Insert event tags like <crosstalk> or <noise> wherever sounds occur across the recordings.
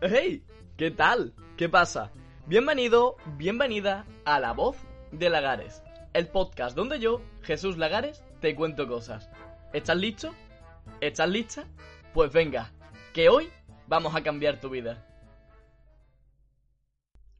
¡Hey! ¿Qué tal? ¿Qué pasa? Bienvenido, bienvenida a La Voz de Lagares, el podcast donde yo, Jesús Lagares, te cuento cosas. ¿Estás listo? ¿Estás lista? Pues venga, que hoy vamos a cambiar tu vida.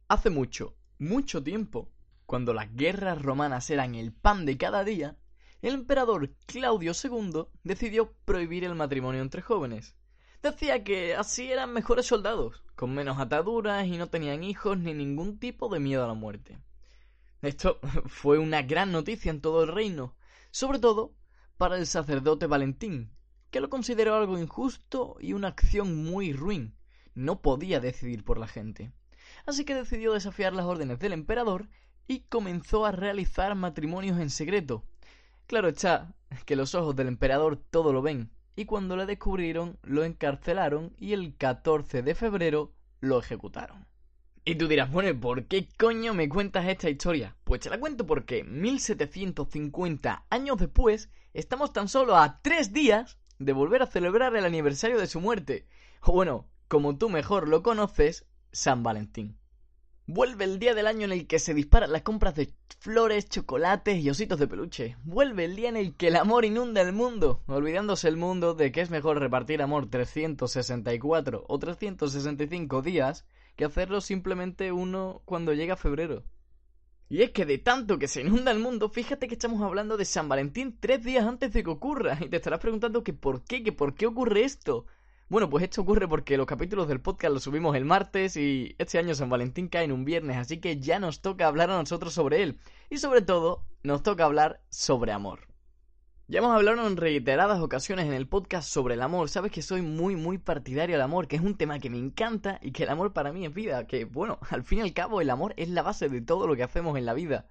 Hace mucho, mucho tiempo, cuando las guerras romanas eran el pan de cada día, el emperador Claudio II decidió prohibir el matrimonio entre jóvenes. Decía que así eran mejores soldados, con menos ataduras y no tenían hijos ni ningún tipo de miedo a la muerte. Esto <laughs> fue una gran noticia en todo el reino, sobre todo para el sacerdote Valentín, que lo consideró algo injusto y una acción muy ruin. No podía decidir por la gente. Así que decidió desafiar las órdenes del emperador y comenzó a realizar matrimonios en secreto. Claro está que los ojos del emperador todo lo ven, y cuando le descubrieron lo encarcelaron y el 14 de febrero lo ejecutaron. Y tú dirás, bueno, ¿por qué coño me cuentas esta historia? Pues te la cuento porque 1750 años después estamos tan solo a tres días de volver a celebrar el aniversario de su muerte. O bueno, como tú mejor lo conoces, San Valentín. Vuelve el día del año en el que se disparan las compras de flores, chocolates y ositos de peluche. Vuelve el día en el que el amor inunda el mundo, olvidándose el mundo de que es mejor repartir amor 364 o 365 días que hacerlo simplemente uno cuando llega febrero. Y es que de tanto que se inunda el mundo, fíjate que estamos hablando de San Valentín tres días antes de que ocurra. Y te estarás preguntando que por qué, que por qué ocurre esto. Bueno, pues esto ocurre porque los capítulos del podcast los subimos el martes y este año San Valentín cae en un viernes, así que ya nos toca hablar a nosotros sobre él. Y sobre todo, nos toca hablar sobre amor. Ya hemos hablado en reiteradas ocasiones en el podcast sobre el amor. Sabes que soy muy, muy partidario del amor, que es un tema que me encanta y que el amor para mí es vida. Que, bueno, <laughs> al fin y al cabo, el amor es la base de todo lo que hacemos en la vida.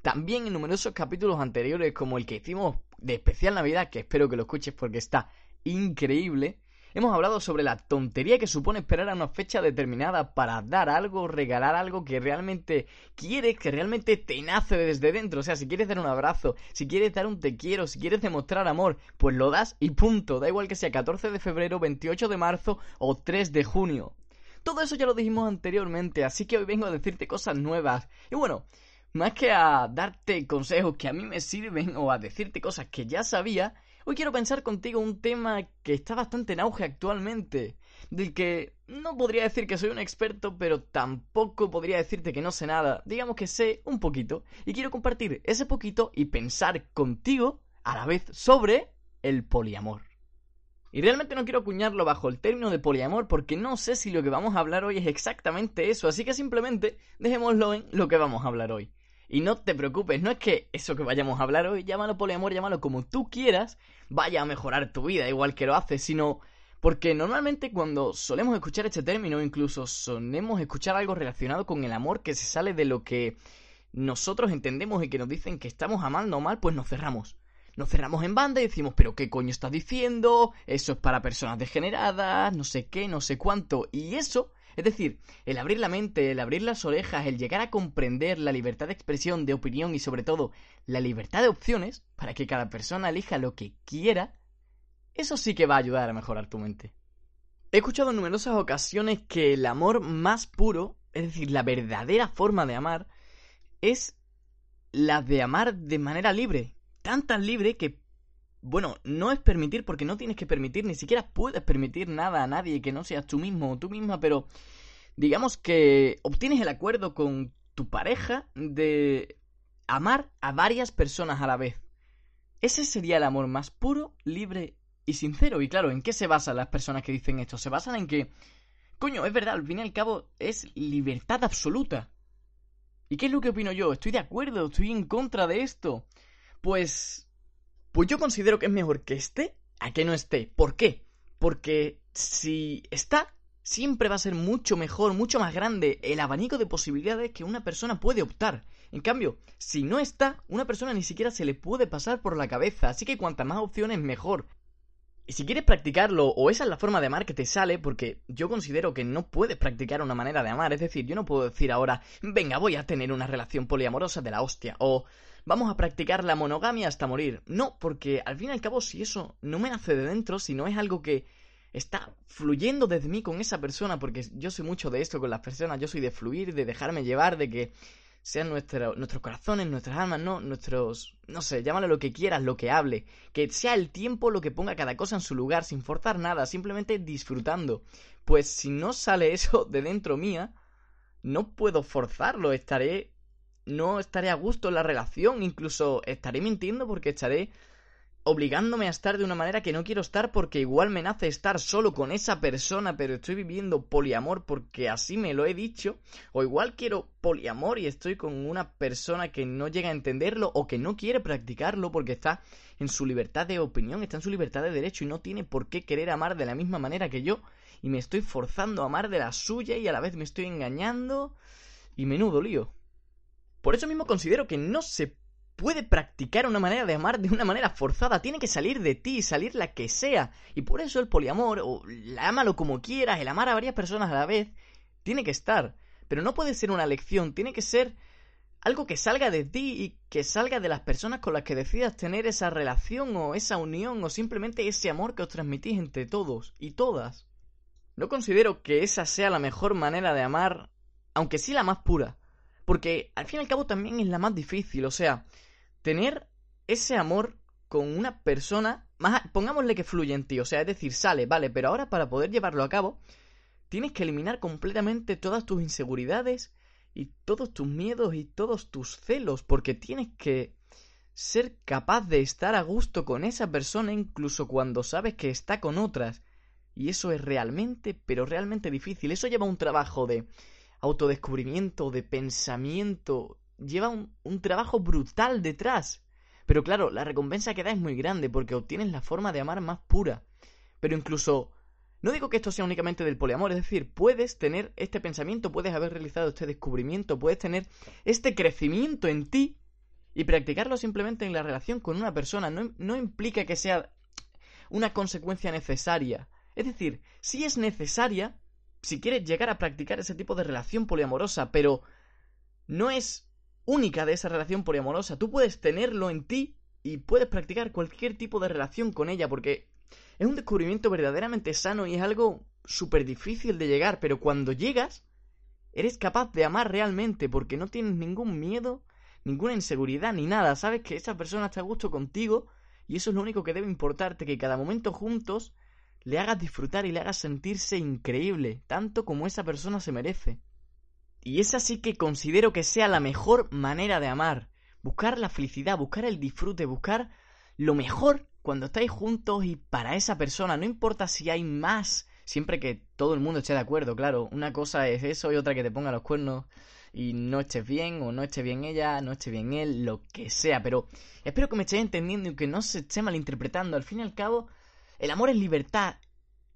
También en numerosos capítulos anteriores, como el que hicimos de especial Navidad, que espero que lo escuches porque está increíble, Hemos hablado sobre la tontería que supone esperar a una fecha determinada para dar algo, regalar algo que realmente quieres, que realmente te nace desde dentro. O sea, si quieres dar un abrazo, si quieres dar un te quiero, si quieres demostrar amor, pues lo das y punto. Da igual que sea 14 de febrero, 28 de marzo o 3 de junio. Todo eso ya lo dijimos anteriormente, así que hoy vengo a decirte cosas nuevas. Y bueno, más que a darte consejos que a mí me sirven o a decirte cosas que ya sabía, Hoy quiero pensar contigo un tema que está bastante en auge actualmente, del que no podría decir que soy un experto, pero tampoco podría decirte que no sé nada, digamos que sé un poquito, y quiero compartir ese poquito y pensar contigo a la vez sobre el poliamor. Y realmente no quiero acuñarlo bajo el término de poliamor porque no sé si lo que vamos a hablar hoy es exactamente eso, así que simplemente dejémoslo en lo que vamos a hablar hoy. Y no te preocupes, no es que eso que vayamos a hablar hoy, llámalo poliamor, llámalo como tú quieras, vaya a mejorar tu vida igual que lo hace, sino porque normalmente cuando solemos escuchar este término, incluso solemos escuchar algo relacionado con el amor que se sale de lo que nosotros entendemos y que nos dicen que estamos amando mal, pues nos cerramos. Nos cerramos en banda y decimos, pero ¿qué coño estás diciendo? Eso es para personas degeneradas, no sé qué, no sé cuánto. Y eso es decir, el abrir la mente, el abrir las orejas, el llegar a comprender la libertad de expresión, de opinión y sobre todo la libertad de opciones para que cada persona elija lo que quiera, eso sí que va a ayudar a mejorar tu mente. He escuchado en numerosas ocasiones que el amor más puro, es decir, la verdadera forma de amar, es la de amar de manera libre, tan tan libre que bueno, no es permitir porque no tienes que permitir, ni siquiera puedes permitir nada a nadie que no seas tú mismo o tú misma, pero digamos que obtienes el acuerdo con tu pareja de amar a varias personas a la vez. Ese sería el amor más puro, libre y sincero. Y claro, ¿en qué se basan las personas que dicen esto? Se basan en que, coño, es verdad, al fin y al cabo es libertad absoluta. ¿Y qué es lo que opino yo? ¿Estoy de acuerdo? ¿Estoy en contra de esto? Pues pues yo considero que es mejor que esté a que no esté. ¿Por qué? Porque si está, siempre va a ser mucho mejor, mucho más grande el abanico de posibilidades que una persona puede optar. En cambio, si no está, una persona ni siquiera se le puede pasar por la cabeza, así que cuantas más opciones mejor. Y si quieres practicarlo, o esa es la forma de amar que te sale, porque yo considero que no puedes practicar una manera de amar, es decir, yo no puedo decir ahora, venga, voy a tener una relación poliamorosa de la hostia, o vamos a practicar la monogamia hasta morir. No, porque al fin y al cabo, si eso no me nace de dentro, si no es algo que está fluyendo desde mí con esa persona, porque yo soy mucho de esto con las personas, yo soy de fluir, de dejarme llevar, de que sean nuestros corazones, nuestras almas, no, nuestros, no sé, llámalo lo que quieras, lo que hable, que sea el tiempo lo que ponga cada cosa en su lugar, sin forzar nada, simplemente disfrutando. Pues si no sale <laughs> eso de dentro mía, no puedo forzarlo, estaré, no estaré a gusto en la relación, incluso estaré mintiendo porque estaré obligándome a estar de una manera que no quiero estar porque igual me nace estar solo con esa persona, pero estoy viviendo poliamor porque así me lo he dicho, o igual quiero poliamor y estoy con una persona que no llega a entenderlo o que no quiere practicarlo porque está en su libertad de opinión, está en su libertad de derecho y no tiene por qué querer amar de la misma manera que yo. Y me estoy forzando a amar de la suya y a la vez me estoy engañando. Y menudo lío. Por eso mismo considero que no se puede practicar una manera de amar de una manera forzada, tiene que salir de ti, salir la que sea. Y por eso el poliamor, o ámalo como quieras, el amar a varias personas a la vez, tiene que estar. Pero no puede ser una lección, tiene que ser algo que salga de ti y que salga de las personas con las que decidas tener esa relación o esa unión o simplemente ese amor que os transmitís entre todos y todas. No considero que esa sea la mejor manera de amar, aunque sí la más pura. Porque al fin y al cabo también es la más difícil, o sea, tener ese amor con una persona, pongámosle que fluye en ti, o sea, es decir, sale, vale, pero ahora para poder llevarlo a cabo, tienes que eliminar completamente todas tus inseguridades y todos tus miedos y todos tus celos, porque tienes que ser capaz de estar a gusto con esa persona incluso cuando sabes que está con otras. Y eso es realmente, pero realmente difícil. Eso lleva un trabajo de autodescubrimiento, de pensamiento, lleva un, trabajo brutal detrás. Pero claro, la recompensa que da es muy grande porque obtienes la forma de amar más pura. Pero incluso, no digo que esto sea únicamente del poliamor, es decir, puedes tener este pensamiento, puedes haber realizado este descubrimiento, puedes tener este crecimiento en ti y practicarlo simplemente en la relación con una persona. No, no implica que sea una consecuencia necesaria. Es decir, sí es necesaria si quieres llegar a practicar ese tipo de relación poliamorosa, pero no es única de esa relación poliamorosa. Tú puedes tenerlo en ti y puedes practicar cualquier tipo de relación con ella porque es un descubrimiento verdaderamente sano y es algo súper difícil de llegar, pero cuando llegas, eres capaz de amar realmente porque no tienes ningún miedo, ninguna inseguridad ni nada. Sabes que esa persona está a gusto contigo y eso es lo único que debe importarte, que cada momento juntos le hagas disfrutar y le hagas sentirse increíble, tanto como esa persona se merece. Y es así que considero que sea la mejor manera de amar. Buscar la felicidad, buscar el disfrute, buscar lo mejor cuando estáis juntos y para esa persona. No importa si hay más, siempre que todo el mundo esté de acuerdo, claro. Una cosa es eso y otra que te ponga los cuernos y no estés bien o no esté bien ella, no esté bien él, lo que sea. Pero espero que me estéis entendiendo y que no se esté malinterpretando. Al fin y al cabo, el amor es libertad.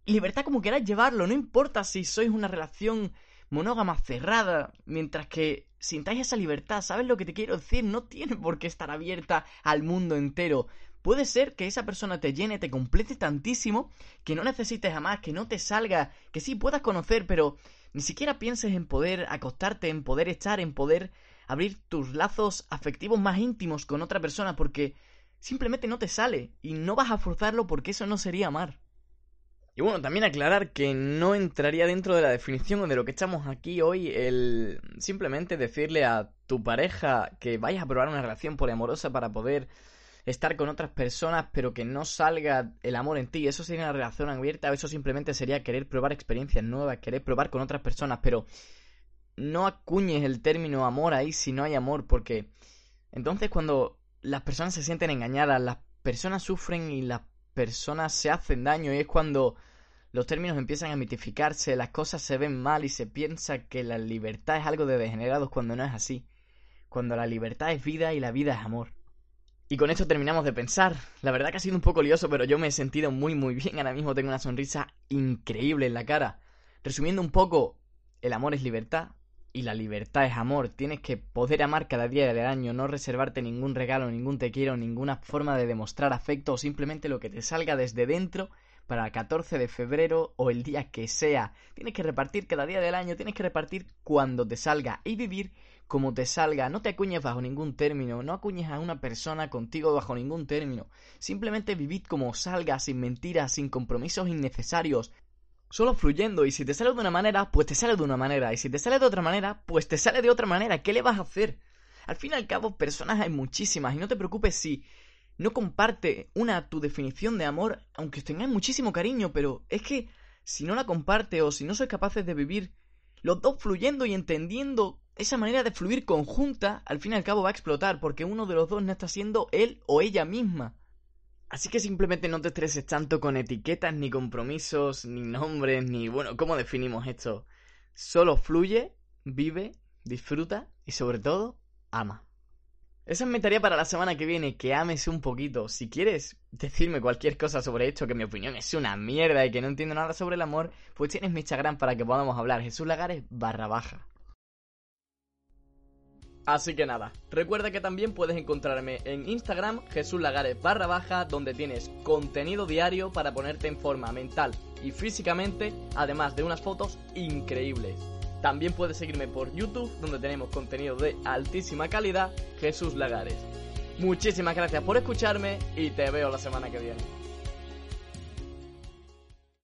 Libertad como queráis llevarlo, no importa si sois una relación monógama cerrada, mientras que sintáis esa libertad, ¿sabes lo que te quiero decir? No tiene por qué estar abierta al mundo entero. Puede ser que esa persona te llene, te complete tantísimo, que no necesites a más, que no te salga, que sí puedas conocer, pero ni siquiera pienses en poder acostarte, en poder estar, en poder abrir tus lazos afectivos más íntimos con otra persona, porque simplemente no te sale y no vas a forzarlo porque eso no sería amar. Y bueno, también aclarar que no entraría dentro de la definición de lo que estamos aquí hoy el simplemente decirle a tu pareja que vayas a probar una relación poliamorosa para poder estar con otras personas, pero que no salga el amor en ti. Eso sería una relación abierta, eso simplemente sería querer probar experiencias nuevas, querer probar con otras personas, pero no acuñes el término amor ahí si no hay amor, porque entonces cuando las personas se sienten engañadas, las personas sufren y las personas se hacen daño y es cuando los términos empiezan a mitificarse, las cosas se ven mal y se piensa que la libertad es algo de degenerados cuando no es así, cuando la libertad es vida y la vida es amor. Y con esto terminamos de pensar. La verdad que ha sido un poco lioso, pero yo me he sentido muy muy bien. Ahora mismo tengo una sonrisa increíble en la cara. Resumiendo un poco, el amor es libertad y la libertad es amor. Tienes que poder amar cada día del año, no reservarte ningún regalo, ningún te quiero, ninguna forma de demostrar afecto o simplemente lo que te salga desde dentro para el 14 de febrero o el día que sea. Tienes que repartir cada día del año, tienes que repartir cuando te salga y vivir como te salga. No te acuñes bajo ningún término, no acuñes a una persona contigo bajo ningún término. Simplemente vivid como salga, sin mentiras, sin compromisos innecesarios. Solo fluyendo, y si te sale de una manera, pues te sale de una manera, y si te sale de otra manera, pues te sale de otra manera. ¿Qué le vas a hacer? Al fin y al cabo, personas hay muchísimas, y no te preocupes si no comparte una tu definición de amor, aunque os tengáis muchísimo cariño, pero es que si no la comparte o si no sois capaces de vivir los dos fluyendo y entendiendo esa manera de fluir conjunta, al fin y al cabo va a explotar, porque uno de los dos no está siendo él o ella misma. Así que simplemente no te estreses tanto con etiquetas, ni compromisos, ni nombres, ni bueno, ¿cómo definimos esto? Solo fluye, vive, disfruta y sobre todo, ama. Esa es mi tarea para la semana que viene, que ames un poquito. Si quieres decirme cualquier cosa sobre esto, que mi opinión es una mierda y que no entiendo nada sobre el amor, pues tienes mi Instagram para que podamos hablar. Jesús Lagares barra baja. Así que nada, recuerda que también puedes encontrarme en Instagram Jesús Lagares donde tienes contenido diario para ponerte en forma mental y físicamente, además de unas fotos increíbles. También puedes seguirme por YouTube, donde tenemos contenido de altísima calidad, Jesús Lagares. Muchísimas gracias por escucharme y te veo la semana que viene.